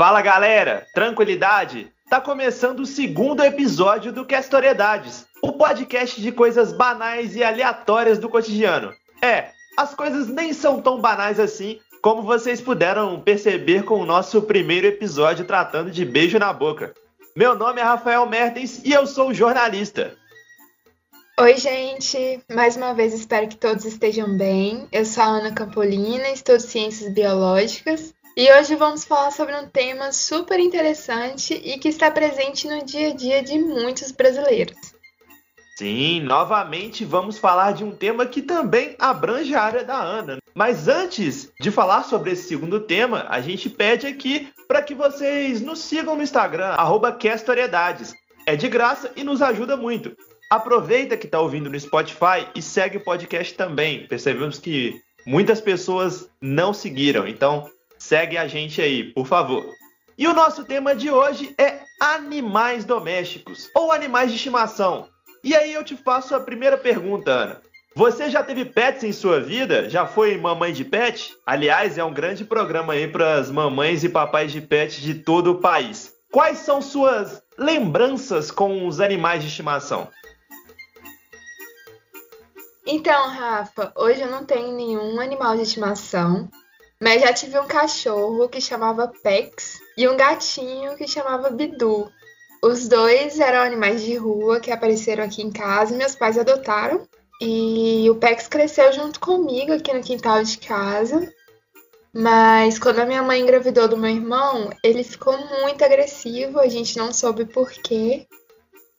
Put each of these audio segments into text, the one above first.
Fala galera, tranquilidade? Tá começando o segundo episódio do Castoriedades, o podcast de coisas banais e aleatórias do cotidiano. É, as coisas nem são tão banais assim, como vocês puderam perceber com o nosso primeiro episódio tratando de beijo na boca. Meu nome é Rafael Mertens e eu sou jornalista. Oi, gente! Mais uma vez espero que todos estejam bem. Eu sou a Ana Campolina, estudo Ciências Biológicas e hoje vamos falar sobre um tema super interessante e que está presente no dia a dia de muitos brasileiros. Sim, novamente vamos falar de um tema que também abrange a área da Ana. Mas antes de falar sobre esse segundo tema, a gente pede aqui para que vocês nos sigam no Instagram, @questoriedades. É de graça e nos ajuda muito. Aproveita que está ouvindo no Spotify e segue o podcast também. Percebemos que muitas pessoas não seguiram, então segue a gente aí, por favor. E o nosso tema de hoje é animais domésticos ou animais de estimação. E aí eu te faço a primeira pergunta, Ana. Você já teve pets em sua vida? Já foi mamãe de pet? Aliás, é um grande programa aí para as mamães e papais de pet de todo o país. Quais são suas lembranças com os animais de estimação? Então, Rafa, hoje eu não tenho nenhum animal de estimação, mas já tive um cachorro que chamava Pex e um gatinho que chamava Bidu. Os dois eram animais de rua que apareceram aqui em casa, meus pais adotaram. E o Pex cresceu junto comigo aqui no quintal de casa. Mas quando a minha mãe engravidou do meu irmão, ele ficou muito agressivo, a gente não soube por quê.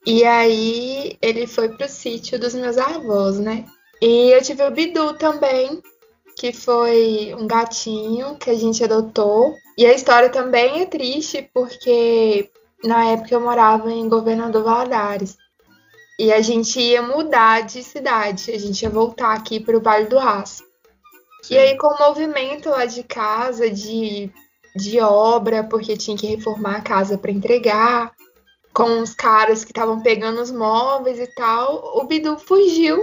E aí ele foi pro sítio dos meus avós, né? E eu tive o Bidu também, que foi um gatinho que a gente adotou. E a história também é triste porque na época eu morava em Governador Valadares. E a gente ia mudar de cidade, a gente ia voltar aqui para o Vale do Aço. E aí, com o movimento lá de casa, de, de obra, porque tinha que reformar a casa para entregar, com os caras que estavam pegando os móveis e tal, o Bidu fugiu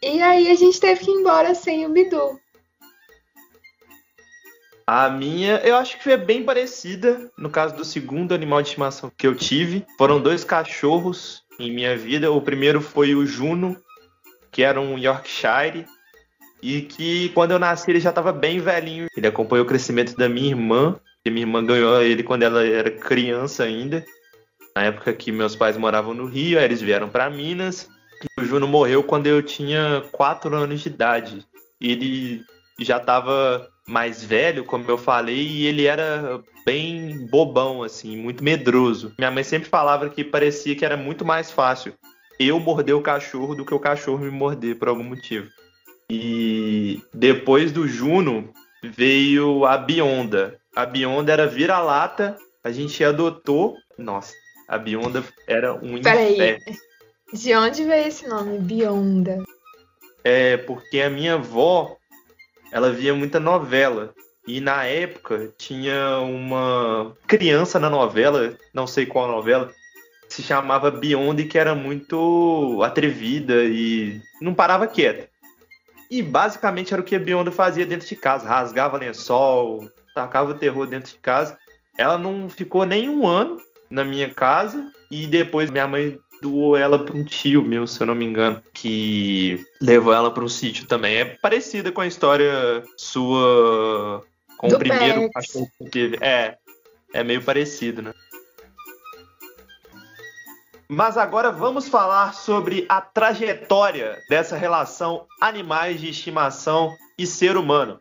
e aí a gente teve que ir embora sem o Bidu. A minha, eu acho que foi bem parecida. No caso do segundo animal de estimação que eu tive, foram dois cachorros em minha vida. O primeiro foi o Juno, que era um Yorkshire, e que quando eu nasci ele já estava bem velhinho. Ele acompanhou o crescimento da minha irmã, e minha irmã ganhou ele quando ela era criança ainda. Na época que meus pais moravam no Rio, aí eles vieram para Minas. O Juno morreu quando eu tinha 4 anos de idade. Ele já estava mais velho, como eu falei, e ele era bem bobão, assim, muito medroso. Minha mãe sempre falava que parecia que era muito mais fácil eu morder o cachorro do que o cachorro me morder por algum motivo. E depois do Juno veio a Bionda. A Bionda era vira-lata, a gente adotou. Nossa, a Bionda era um Peraí. inferno. De onde veio esse nome, Bionda? É porque a minha avó, ela via muita novela. E na época tinha uma criança na novela, não sei qual novela, se chamava e que era muito atrevida e não parava quieta. E basicamente era o que a Bionda fazia dentro de casa, rasgava lençol, tacava o terror dentro de casa. Ela não ficou nem um ano na minha casa e depois minha mãe doou ela para um tio meu, se eu não me engano, que levou ela para um sítio também. É parecida com a história sua com Do o primeiro Pets. cachorro que teve. É, é meio parecido, né? Mas agora vamos falar sobre a trajetória dessa relação animais de estimação e ser humano.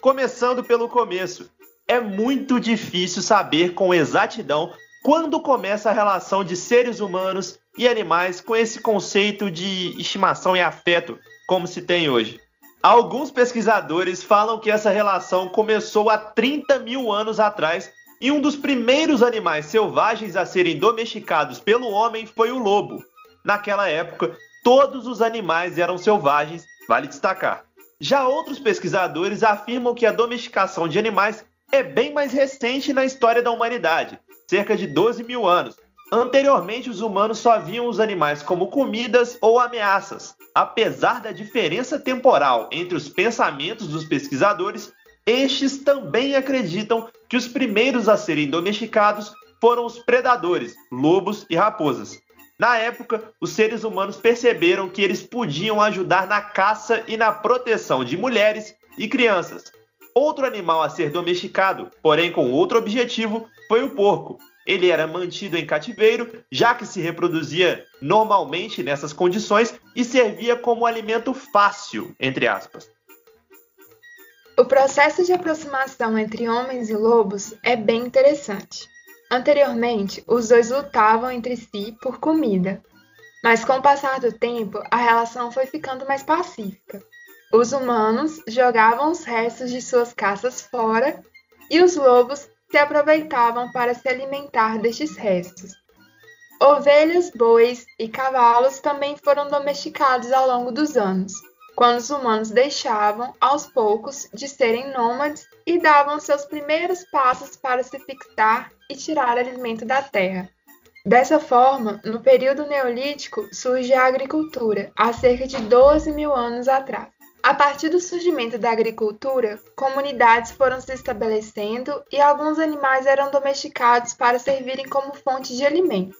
Começando pelo começo, é muito difícil saber com exatidão quando começa a relação de seres humanos e animais com esse conceito de estimação e afeto como se tem hoje. Alguns pesquisadores falam que essa relação começou há 30 mil anos atrás e um dos primeiros animais selvagens a serem domesticados pelo homem foi o lobo. Naquela época, todos os animais eram selvagens, vale destacar. Já outros pesquisadores afirmam que a domesticação de animais é bem mais recente na história da humanidade, cerca de 12 mil anos. Anteriormente, os humanos só viam os animais como comidas ou ameaças. Apesar da diferença temporal entre os pensamentos dos pesquisadores, estes também acreditam que os primeiros a serem domesticados foram os predadores, lobos e raposas. Na época, os seres humanos perceberam que eles podiam ajudar na caça e na proteção de mulheres e crianças. Outro animal a ser domesticado, porém com outro objetivo, foi o porco. Ele era mantido em cativeiro, já que se reproduzia normalmente nessas condições e servia como alimento fácil, entre aspas. O processo de aproximação entre homens e lobos é bem interessante. Anteriormente, os dois lutavam entre si por comida, mas com o passar do tempo, a relação foi ficando mais pacífica. Os humanos jogavam os restos de suas caças fora e os lobos se aproveitavam para se alimentar destes restos. Ovelhas, bois e cavalos também foram domesticados ao longo dos anos quando os humanos deixavam, aos poucos, de serem nômades e davam seus primeiros passos para se fixar e tirar alimento da terra. Dessa forma, no período neolítico surge a agricultura, há cerca de 12 mil anos atrás. A partir do surgimento da agricultura, comunidades foram se estabelecendo e alguns animais eram domesticados para servirem como fonte de alimento.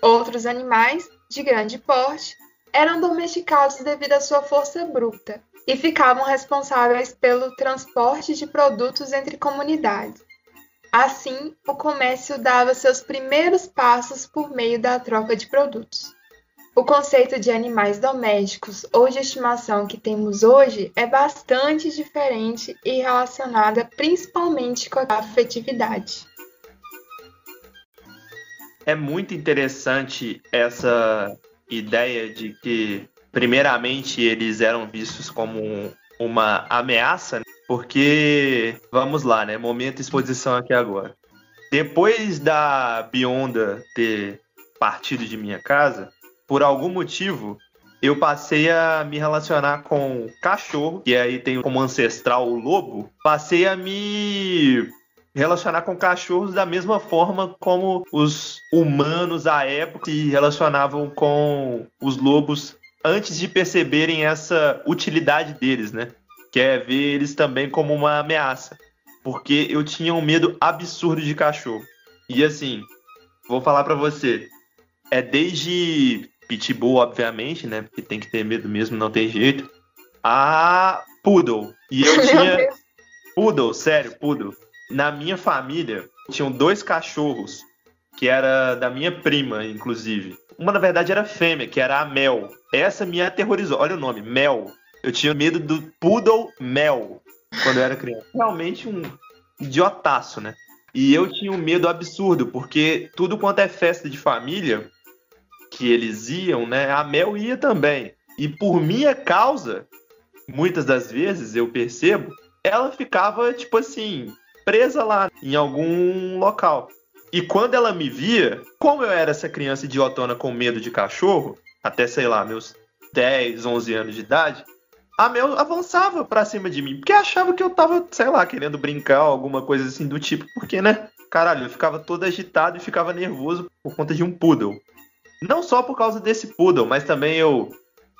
Outros animais, de grande porte, eram domesticados devido à sua força bruta e ficavam responsáveis pelo transporte de produtos entre comunidades. Assim, o comércio dava seus primeiros passos por meio da troca de produtos. O conceito de animais domésticos ou de estimação que temos hoje é bastante diferente e relacionada principalmente com a afetividade. É muito interessante essa ideia de que, primeiramente, eles eram vistos como uma ameaça, né? porque, vamos lá, né? Momento exposição aqui agora. Depois da Bionda ter partido de minha casa, por algum motivo, eu passei a me relacionar com cachorro, que aí tem como ancestral o lobo, passei a me relacionar com cachorros da mesma forma como os humanos à época se relacionavam com os lobos antes de perceberem essa utilidade deles, né? Que é ver eles também como uma ameaça. Porque eu tinha um medo absurdo de cachorro. E assim, vou falar para você, é desde pitbull, obviamente, né? Porque tem que ter medo mesmo, não tem jeito. A poodle. E eu tinha poodle, sério, poodle na minha família tinham dois cachorros que era da minha prima, inclusive. Uma, na verdade, era fêmea, que era a Mel. Essa me aterrorizou. Olha o nome, Mel. Eu tinha medo do Poodle Mel quando eu era criança. Realmente um idiotaço, né? E eu tinha um medo absurdo, porque tudo quanto é festa de família que eles iam, né? A Mel ia também. E por minha causa, muitas das vezes eu percebo, ela ficava, tipo assim, presa lá em algum local. E quando ela me via, como eu era essa criança idiotona com medo de cachorro, até sei lá, meus 10, 11 anos de idade, a Mel avançava pra cima de mim, porque achava que eu tava, sei lá, querendo brincar, alguma coisa assim do tipo, porque, né? Caralho, eu ficava todo agitado e ficava nervoso por conta de um poodle. Não só por causa desse poodle, mas também eu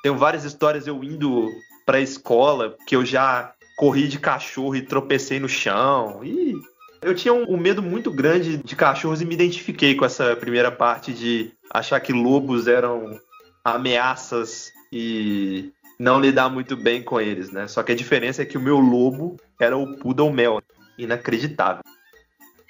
tenho várias histórias eu indo pra escola, que eu já corri de cachorro e tropecei no chão. E eu tinha um, um, medo muito grande de cachorros e me identifiquei com essa primeira parte de achar que lobos eram ameaças e não lidar muito bem com eles, né? Só que a diferença é que o meu lobo era o Poodle Mel. Inacreditável.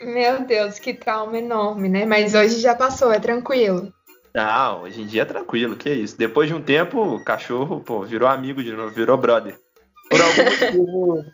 Meu Deus, que trauma enorme, né? Mas hoje já passou, é tranquilo. Não, hoje em dia é tranquilo, que isso. Depois de um tempo, o cachorro, pô, virou amigo de novo, virou brother. Por algum motivo,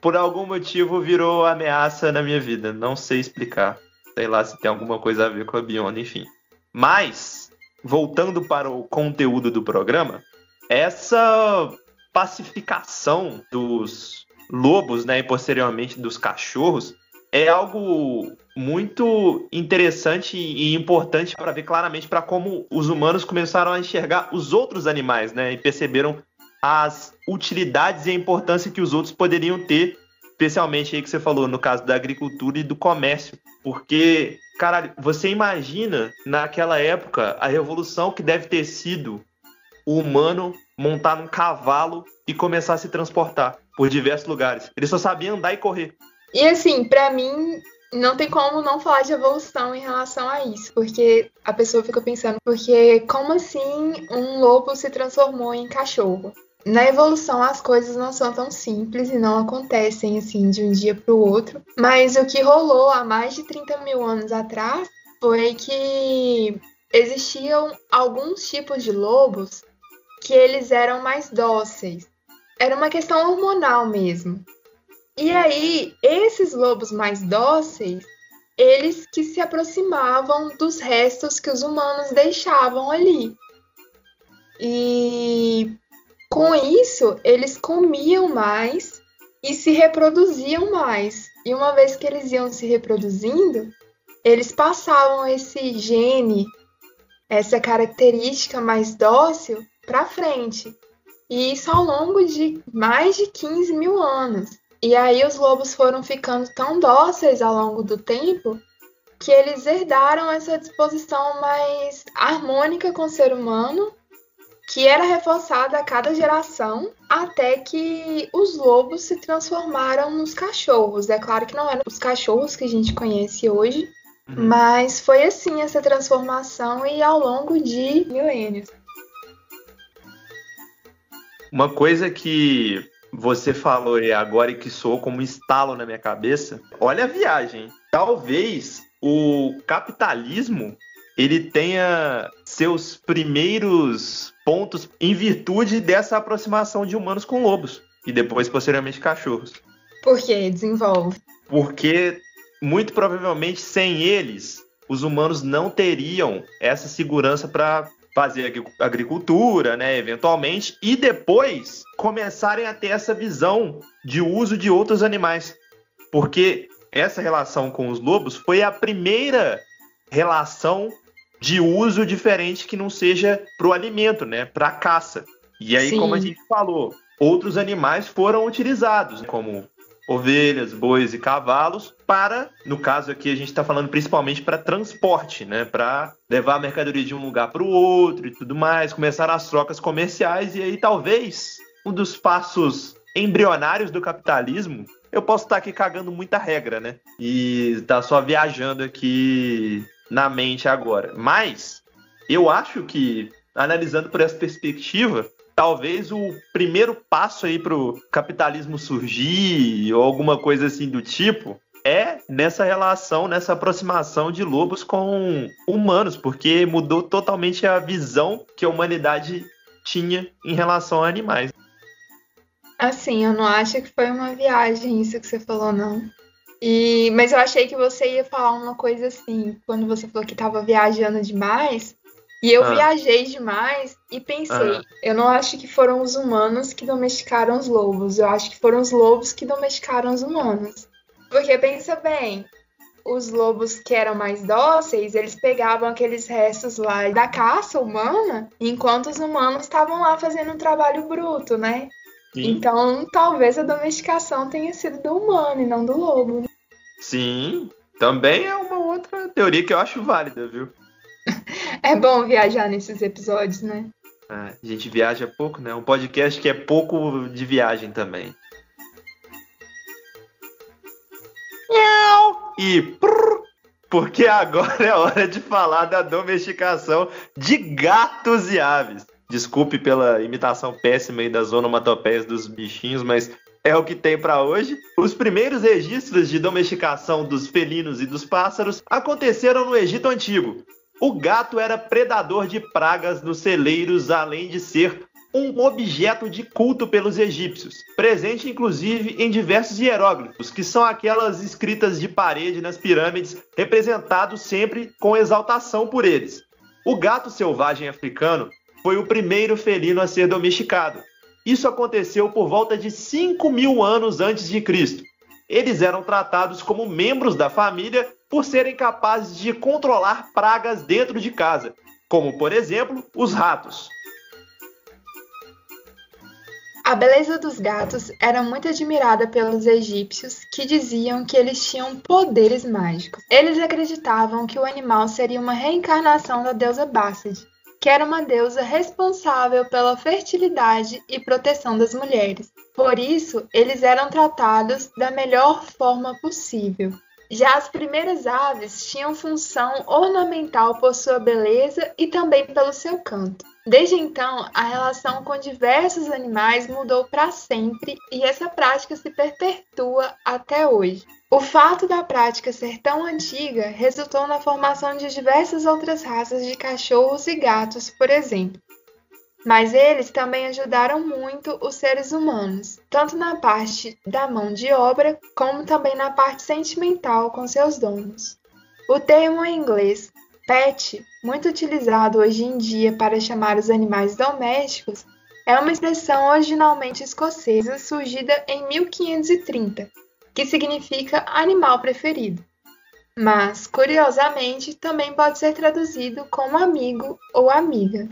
por algum motivo virou ameaça na minha vida. Não sei explicar. Sei lá se tem alguma coisa a ver com a Beyond, enfim. Mas, voltando para o conteúdo do programa, essa pacificação dos lobos, né, e posteriormente dos cachorros, é algo muito interessante e importante para ver claramente para como os humanos começaram a enxergar os outros animais, né, e perceberam as utilidades e a importância que os outros poderiam ter, especialmente aí que você falou, no caso da agricultura e do comércio. Porque, caralho, você imagina naquela época a revolução que deve ter sido o humano montar num cavalo e começar a se transportar por diversos lugares. Ele só sabia andar e correr. E assim, para mim, não tem como não falar de evolução em relação a isso, porque a pessoa fica pensando, porque como assim um lobo se transformou em cachorro? Na evolução as coisas não são tão simples e não acontecem assim de um dia para o outro, mas o que rolou há mais de 30 mil anos atrás foi que existiam alguns tipos de lobos que eles eram mais dóceis. Era uma questão hormonal mesmo. E aí, esses lobos mais dóceis, eles que se aproximavam dos restos que os humanos deixavam ali. E com isso, eles comiam mais e se reproduziam mais. E uma vez que eles iam se reproduzindo, eles passavam esse gene, essa característica mais dócil, para frente. E isso ao longo de mais de 15 mil anos. E aí os lobos foram ficando tão dóceis ao longo do tempo que eles herdaram essa disposição mais harmônica com o ser humano, que era reforçada a cada geração, até que os lobos se transformaram nos cachorros. É claro que não eram os cachorros que a gente conhece hoje, uhum. mas foi assim essa transformação e ao longo de milênios. Uma coisa que você falou aí agora e que soou como um estalo na minha cabeça. Olha a viagem. Talvez o capitalismo ele tenha seus primeiros pontos em virtude dessa aproximação de humanos com lobos e depois posteriormente cachorros. Por que desenvolve? Porque muito provavelmente sem eles os humanos não teriam essa segurança para fazer agricultura, né, eventualmente, e depois começarem a ter essa visão de uso de outros animais. Porque essa relação com os lobos foi a primeira relação de uso diferente que não seja para o alimento, né, para caça. E aí, Sim. como a gente falou, outros animais foram utilizados, como ovelhas, bois e cavalos para, no caso aqui a gente está falando principalmente para transporte, né, para levar a mercadoria de um lugar para o outro e tudo mais, começar as trocas comerciais e aí talvez um dos passos embrionários do capitalismo. Eu posso estar tá aqui cagando muita regra, né? E tá só viajando aqui na mente agora. Mas eu acho que analisando por essa perspectiva, talvez o primeiro passo aí para o capitalismo surgir ou alguma coisa assim do tipo é nessa relação, nessa aproximação de lobos com humanos, porque mudou totalmente a visão que a humanidade tinha em relação a animais. Assim, eu não acho que foi uma viagem isso que você falou, não. E, mas eu achei que você ia falar uma coisa assim, quando você falou que estava viajando demais, e eu ah. viajei demais e pensei, ah. eu não acho que foram os humanos que domesticaram os lobos, eu acho que foram os lobos que domesticaram os humanos. Porque pensa bem, os lobos que eram mais dóceis, eles pegavam aqueles restos lá da caça humana, enquanto os humanos estavam lá fazendo um trabalho bruto, né? Sim. Então, talvez a domesticação tenha sido do humano e não do lobo. Sim, também é uma outra teoria que eu acho válida, viu? É bom viajar nesses episódios, né? Ah, a gente viaja pouco, né? Um podcast que é pouco de viagem também. E prrr, porque agora é hora de falar da domesticação de gatos e aves. Desculpe pela imitação péssima aí das onomatopeias dos bichinhos, mas é o que tem para hoje. Os primeiros registros de domesticação dos felinos e dos pássaros aconteceram no Egito Antigo, o gato era predador de pragas nos celeiros, além de ser um objeto de culto pelos egípcios, presente inclusive em diversos hieróglifos, que são aquelas escritas de parede nas pirâmides, representados sempre com exaltação por eles. O gato selvagem africano foi o primeiro felino a ser domesticado. Isso aconteceu por volta de 5 mil anos antes de Cristo. Eles eram tratados como membros da família por serem capazes de controlar pragas dentro de casa, como, por exemplo, os ratos. A beleza dos gatos era muito admirada pelos egípcios, que diziam que eles tinham poderes mágicos. Eles acreditavam que o animal seria uma reencarnação da deusa Bastet, que era uma deusa responsável pela fertilidade e proteção das mulheres. Por isso, eles eram tratados da melhor forma possível. Já as primeiras aves tinham função ornamental por sua beleza e também pelo seu canto. Desde então, a relação com diversos animais mudou para sempre e essa prática se perpetua até hoje. O fato da prática ser tão antiga resultou na formação de diversas outras raças de cachorros e gatos, por exemplo. Mas eles também ajudaram muito os seres humanos, tanto na parte da mão de obra, como também na parte sentimental com seus donos. O termo em inglês Pet, muito utilizado hoje em dia para chamar os animais domésticos, é uma expressão originalmente escocesa surgida em 1530, que significa animal preferido. Mas, curiosamente, também pode ser traduzido como amigo ou amiga.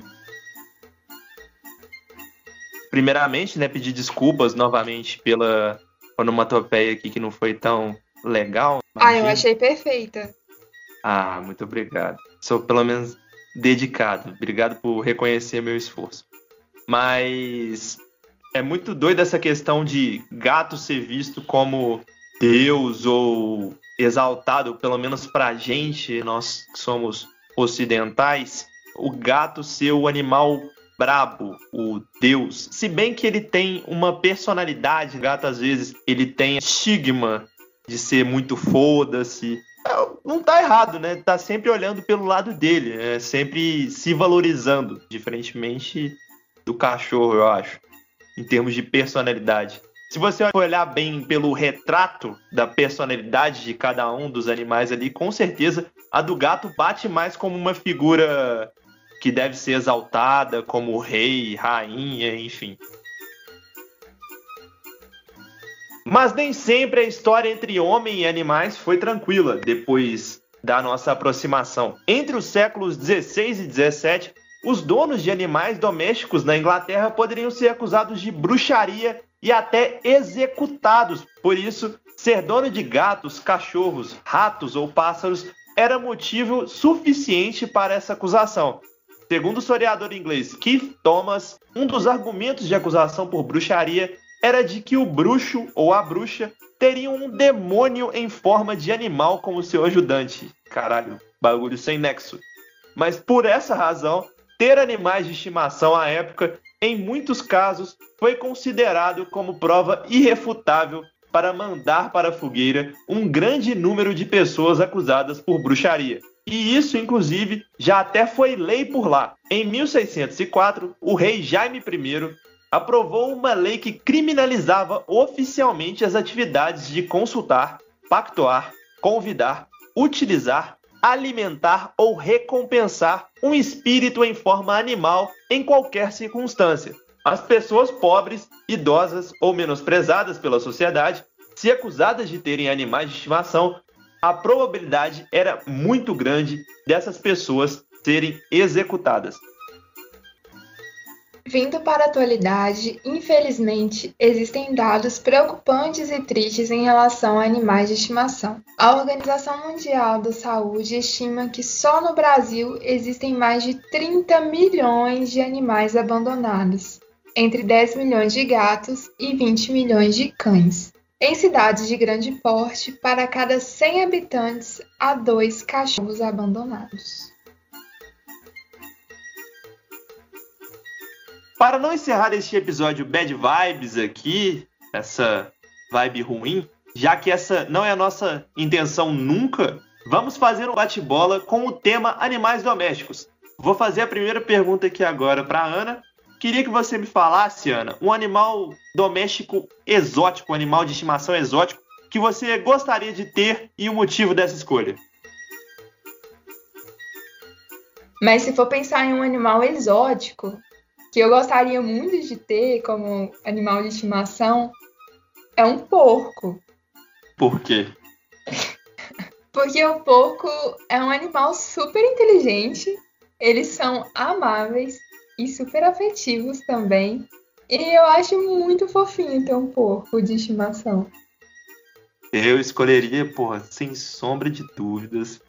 Primeiramente, né, pedir desculpas novamente pela onomatopeia aqui que não foi tão legal. Imagina. Ah, eu achei perfeita. Ah, muito obrigado. Sou pelo menos dedicado. Obrigado por reconhecer meu esforço. Mas é muito doido essa questão de gato ser visto como Deus ou exaltado, pelo menos pra gente, nós que somos ocidentais, o gato ser o animal brabo, o Deus. Se bem que ele tem uma personalidade, gato às vezes ele tem estigma de ser muito foda-se, não tá errado, né? Tá sempre olhando pelo lado dele, né? sempre se valorizando, diferentemente do cachorro, eu acho, em termos de personalidade. Se você olhar bem pelo retrato da personalidade de cada um dos animais ali, com certeza a do gato bate mais como uma figura que deve ser exaltada, como rei, rainha, enfim. Mas nem sempre a história entre homem e animais foi tranquila depois da nossa aproximação. Entre os séculos 16 e 17, os donos de animais domésticos na Inglaterra poderiam ser acusados de bruxaria e até executados. Por isso, ser dono de gatos, cachorros, ratos ou pássaros era motivo suficiente para essa acusação. Segundo o historiador inglês Keith Thomas, um dos argumentos de acusação por bruxaria era de que o bruxo ou a bruxa teriam um demônio em forma de animal como seu ajudante. Caralho, bagulho sem nexo. Mas por essa razão, ter animais de estimação à época, em muitos casos, foi considerado como prova irrefutável para mandar para a fogueira um grande número de pessoas acusadas por bruxaria. E isso, inclusive, já até foi lei por lá. Em 1604, o rei Jaime I aprovou uma lei que criminalizava oficialmente as atividades de consultar, pactuar, convidar, utilizar, alimentar ou recompensar um espírito em forma animal em qualquer circunstância. As pessoas pobres, idosas ou menosprezadas pela sociedade, se acusadas de terem animais de estimação, a probabilidade era muito grande dessas pessoas serem executadas. Vindo para a atualidade, infelizmente, existem dados preocupantes e tristes em relação a animais de estimação. A Organização Mundial da Saúde estima que só no Brasil existem mais de 30 milhões de animais abandonados, entre 10 milhões de gatos e 20 milhões de cães. Em cidades de grande porte, para cada 100 habitantes, há dois cachorros abandonados. Para não encerrar este episódio bad vibes aqui, essa vibe ruim, já que essa não é a nossa intenção nunca, vamos fazer um bate-bola com o tema animais domésticos. Vou fazer a primeira pergunta aqui agora para Ana. Queria que você me falasse, Ana, um animal doméstico exótico, um animal de estimação exótico que você gostaria de ter e o motivo dessa escolha. Mas se for pensar em um animal exótico, que eu gostaria muito de ter como animal de estimação é um porco. Por quê? Porque o porco é um animal super inteligente, eles são amáveis e super afetivos também. E eu acho muito fofinho ter um porco de estimação. Eu escolheria, porra, sem sombra de dúvidas.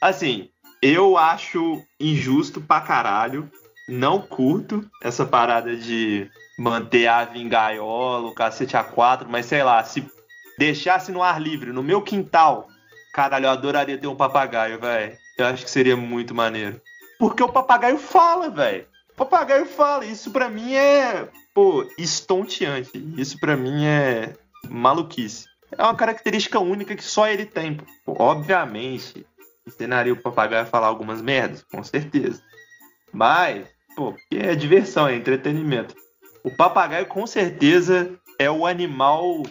Assim, eu acho injusto pra caralho não curto essa parada de manter a ave em gaiola, o cacete A4, mas sei lá, se deixasse no ar livre, no meu quintal, caralho, eu adoraria ter um papagaio, velho. Eu acho que seria muito maneiro. Porque o papagaio fala, velho. Papagaio fala. Isso pra mim é, pô, estonteante. Isso pra mim é maluquice. É uma característica única que só ele tem. Pô, obviamente, ensinaria o papagaio a falar algumas merdas, com certeza. Mas, pô, é diversão, é entretenimento. O papagaio com certeza é o animal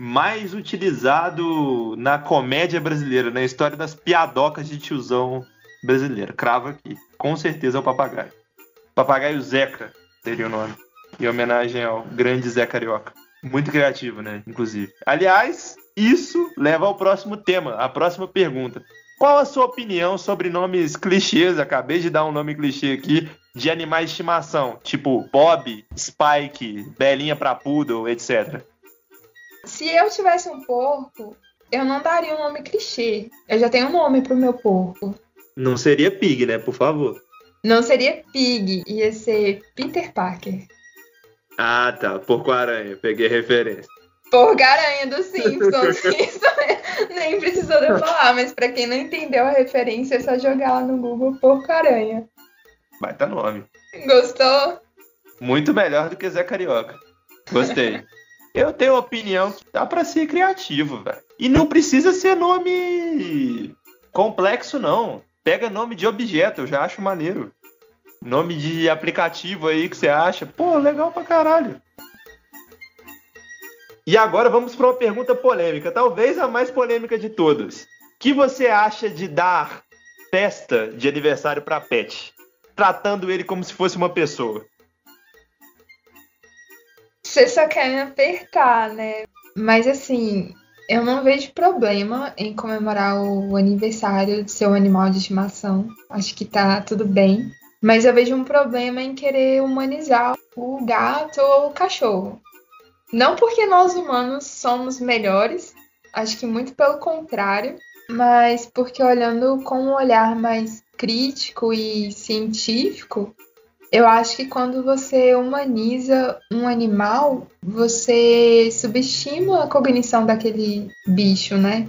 mais utilizado na comédia brasileira, na história das piadocas de tiozão brasileiro. Cravo aqui. Com certeza é o papagaio. Papagaio Zeca seria o nome. Em homenagem ao grande Zé Carioca. Muito criativo, né? Inclusive. Aliás, isso leva ao próximo tema, a próxima pergunta. Qual a sua opinião sobre nomes clichês? Acabei de dar um nome clichê aqui de animais de estimação, tipo Bob, Spike, Belinha pra Poodle, etc. Se eu tivesse um porco, eu não daria um nome clichê. Eu já tenho um nome pro meu porco. Não seria Pig, né? Por favor. Não seria Pig, ia ser Peter Parker. Ah, tá. Porco-aranha. Peguei referência. Porco-aranha do Simpsons. Isso nem precisou de eu falar, mas pra quem não entendeu a referência, é só jogar lá no Google Porco-aranha. Baita nome. Gostou? Muito melhor do que Zé Carioca. Gostei. Eu tenho opinião que dá pra ser criativo, velho. E não precisa ser nome complexo, não. Pega nome de objeto, eu já acho maneiro. Nome de aplicativo aí que você acha. Pô, legal pra caralho. E agora vamos para uma pergunta polêmica, talvez a mais polêmica de todas. Que você acha de dar festa de aniversário para pet, tratando ele como se fosse uma pessoa? Você só quer me apertar, né? Mas assim, eu não vejo problema em comemorar o aniversário do seu animal de estimação. Acho que tá tudo bem. Mas eu vejo um problema em querer humanizar o gato ou o cachorro. Não porque nós humanos somos melhores, acho que muito pelo contrário, mas porque olhando com um olhar mais crítico e científico, eu acho que quando você humaniza um animal, você subestima a cognição daquele bicho, né?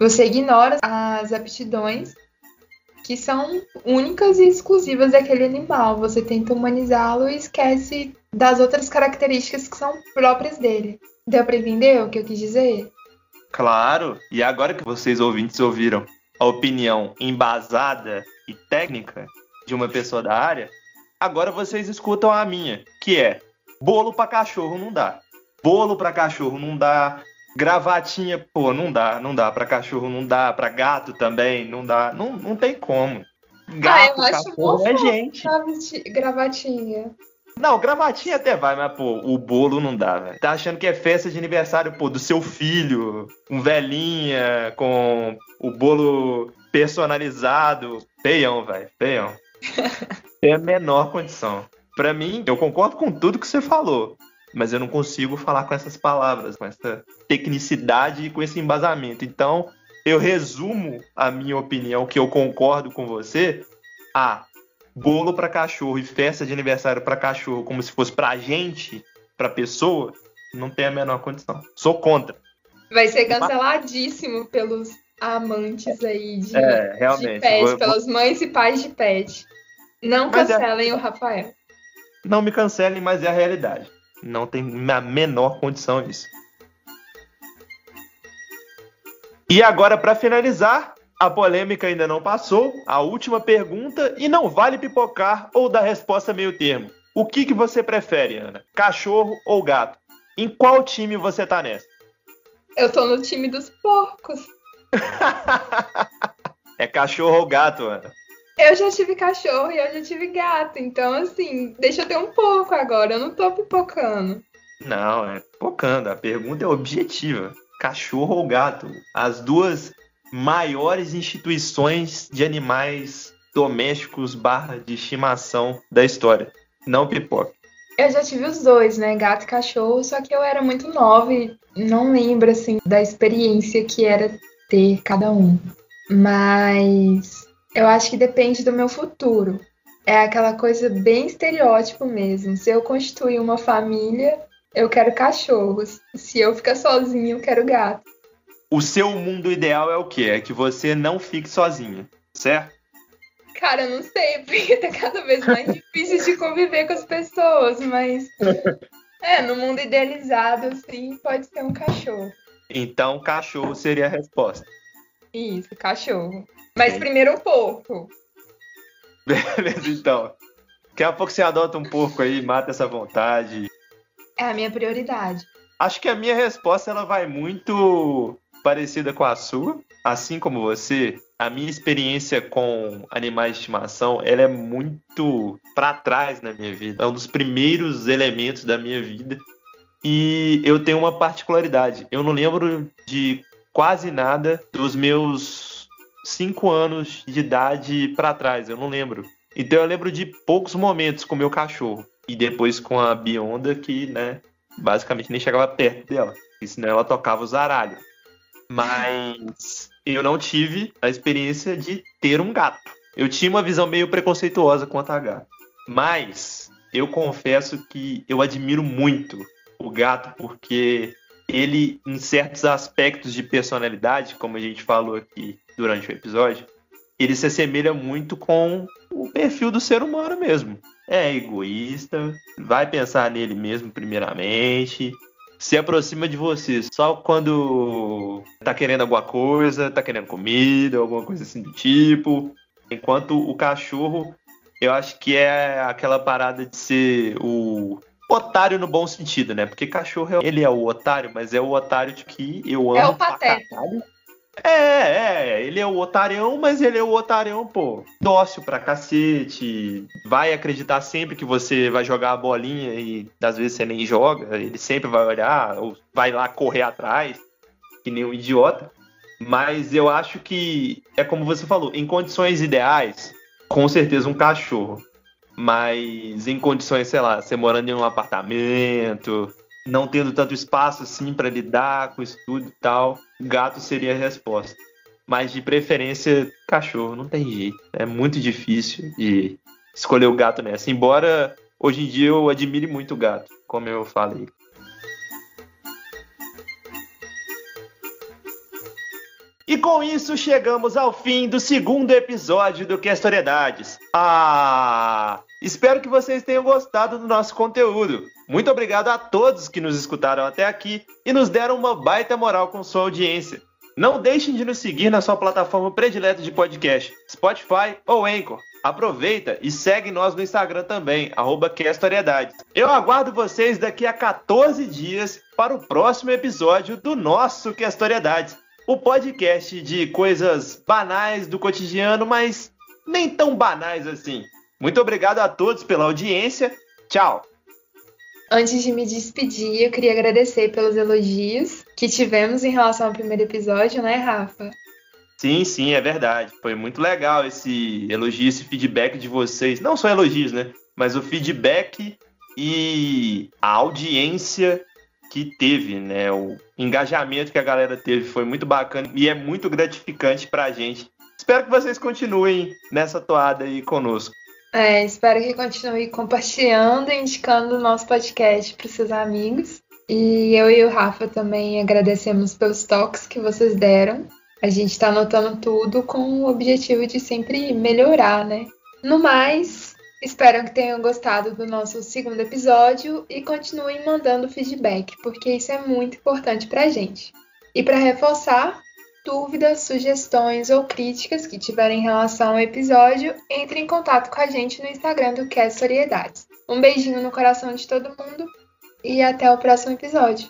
Você ignora as aptidões que são únicas e exclusivas daquele animal. Você tenta humanizá-lo e esquece das outras características que são próprias dele. Deu para entender o que eu quis dizer? Claro. E agora que vocês ouvintes ouviram a opinião embasada e técnica de uma pessoa da área, agora vocês escutam a minha, que é bolo para cachorro não dá. Bolo para cachorro não dá. Gravatinha, pô, não dá, não dá. Pra cachorro não dá, pra gato também não dá. Não, não tem como. Gato, ah, eu acho cachorro é gente. Gravatinha. Não, gravatinha até vai, mas, pô, o bolo não dá, velho. Tá achando que é festa de aniversário, pô, do seu filho, um velhinha, com o bolo personalizado. Feião, velho, feião. Tem a menor condição. Pra mim, eu concordo com tudo que você falou mas eu não consigo falar com essas palavras, com essa tecnicidade e com esse embasamento. Então, eu resumo a minha opinião, que eu concordo com você, a bolo para cachorro e festa de aniversário para cachorro, como se fosse pra gente, pra pessoa, não tem a menor condição. Sou contra. Vai ser canceladíssimo pelos amantes aí de, é, realmente, de pet, vou, pelas mães e pais de pet. Não é cancelem é... o Rafael. Não me cancelem, mas é a realidade. Não tem a menor condição disso. E agora, para finalizar, a polêmica ainda não passou. A última pergunta, e não vale pipocar ou dar resposta meio termo. O que, que você prefere, Ana? Cachorro ou gato? Em qual time você tá nessa? Eu tô no time dos porcos. é cachorro ou gato, Ana? Eu já tive cachorro e eu já tive gato, então assim, deixa eu ter um pouco agora, eu não tô pipocando. Não, é pipocando, a pergunta é objetiva. Cachorro ou gato? As duas maiores instituições de animais domésticos barra de estimação da história. Não pipoca. Eu já tive os dois, né? Gato e cachorro, só que eu era muito nova e não lembro, assim, da experiência que era ter cada um. Mas eu acho que depende do meu futuro. É aquela coisa bem estereótipo mesmo. Se eu constituir uma família, eu quero cachorros. Se eu ficar sozinho, eu quero gato. O seu mundo ideal é o quê? É que você não fique sozinha, certo? Cara, eu não sei, porque tá cada vez mais difícil de conviver com as pessoas, mas. É, no mundo idealizado, assim, pode ser um cachorro. Então, cachorro seria a resposta. Isso, cachorro. Mas Sim. primeiro um porco. Beleza, então. Daqui a pouco você adota um porco aí, mata essa vontade. É a minha prioridade. Acho que a minha resposta ela vai muito parecida com a sua. Assim como você, a minha experiência com animais de estimação, ela é muito para trás na minha vida. É um dos primeiros elementos da minha vida. E eu tenho uma particularidade. Eu não lembro de quase nada dos meus cinco anos de idade para trás. Eu não lembro. Então eu lembro de poucos momentos com meu cachorro. E depois com a Bionda, que, né, basicamente nem chegava perto dela. Porque senão ela tocava o zaralho. Mas eu não tive a experiência de ter um gato. Eu tinha uma visão meio preconceituosa quanto a gato. Mas eu confesso que eu admiro muito o gato porque ele, em certos aspectos de personalidade, como a gente falou aqui durante o episódio, ele se assemelha muito com o perfil do ser humano mesmo. É egoísta, vai pensar nele mesmo primeiramente, se aproxima de você só quando tá querendo alguma coisa, tá querendo comida, alguma coisa assim do tipo. Enquanto o cachorro, eu acho que é aquela parada de ser o otário no bom sentido, né? Porque cachorro, ele é o otário, mas é o otário de que eu amo. É o pateta. É, é, ele é o otarião, mas ele é o otarião, pô, dócil pra cacete, vai acreditar sempre que você vai jogar a bolinha e às vezes você nem joga, ele sempre vai olhar, ou vai lá correr atrás, que nem um idiota. Mas eu acho que é como você falou, em condições ideais, com certeza um cachorro. Mas em condições, sei lá, você morando em um apartamento, não tendo tanto espaço assim para lidar com isso tudo e tal, gato seria a resposta. Mas de preferência, cachorro, não tem jeito. É muito difícil de escolher o gato nessa. Embora hoje em dia eu admire muito o gato, como eu falei. E com isso chegamos ao fim do segundo episódio do Que Historiedades. Ah! Espero que vocês tenham gostado do nosso conteúdo. Muito obrigado a todos que nos escutaram até aqui e nos deram uma baita moral com sua audiência. Não deixem de nos seguir na sua plataforma predileta de podcast, Spotify ou Anchor. Aproveita e segue nós no Instagram também, arroba Eu aguardo vocês daqui a 14 dias para o próximo episódio do nosso Questoriedades, o podcast de coisas banais do cotidiano, mas nem tão banais assim. Muito obrigado a todos pela audiência. Tchau! Antes de me despedir, eu queria agradecer pelos elogios que tivemos em relação ao primeiro episódio, né, Rafa? Sim, sim, é verdade. Foi muito legal esse elogio, esse feedback de vocês. Não só elogios, né? Mas o feedback e a audiência que teve, né? O engajamento que a galera teve foi muito bacana e é muito gratificante pra gente. Espero que vocês continuem nessa toada aí conosco. É, espero que continue compartilhando e indicando o nosso podcast para seus amigos. E eu e o Rafa também agradecemos pelos toques que vocês deram. A gente está anotando tudo com o objetivo de sempre melhorar, né? No mais, espero que tenham gostado do nosso segundo episódio e continuem mandando feedback, porque isso é muito importante para a gente. E para reforçar, dúvidas, sugestões ou críticas que tiverem em relação ao episódio, entre em contato com a gente no Instagram do Cast Seriedades. Um beijinho no coração de todo mundo e até o próximo episódio.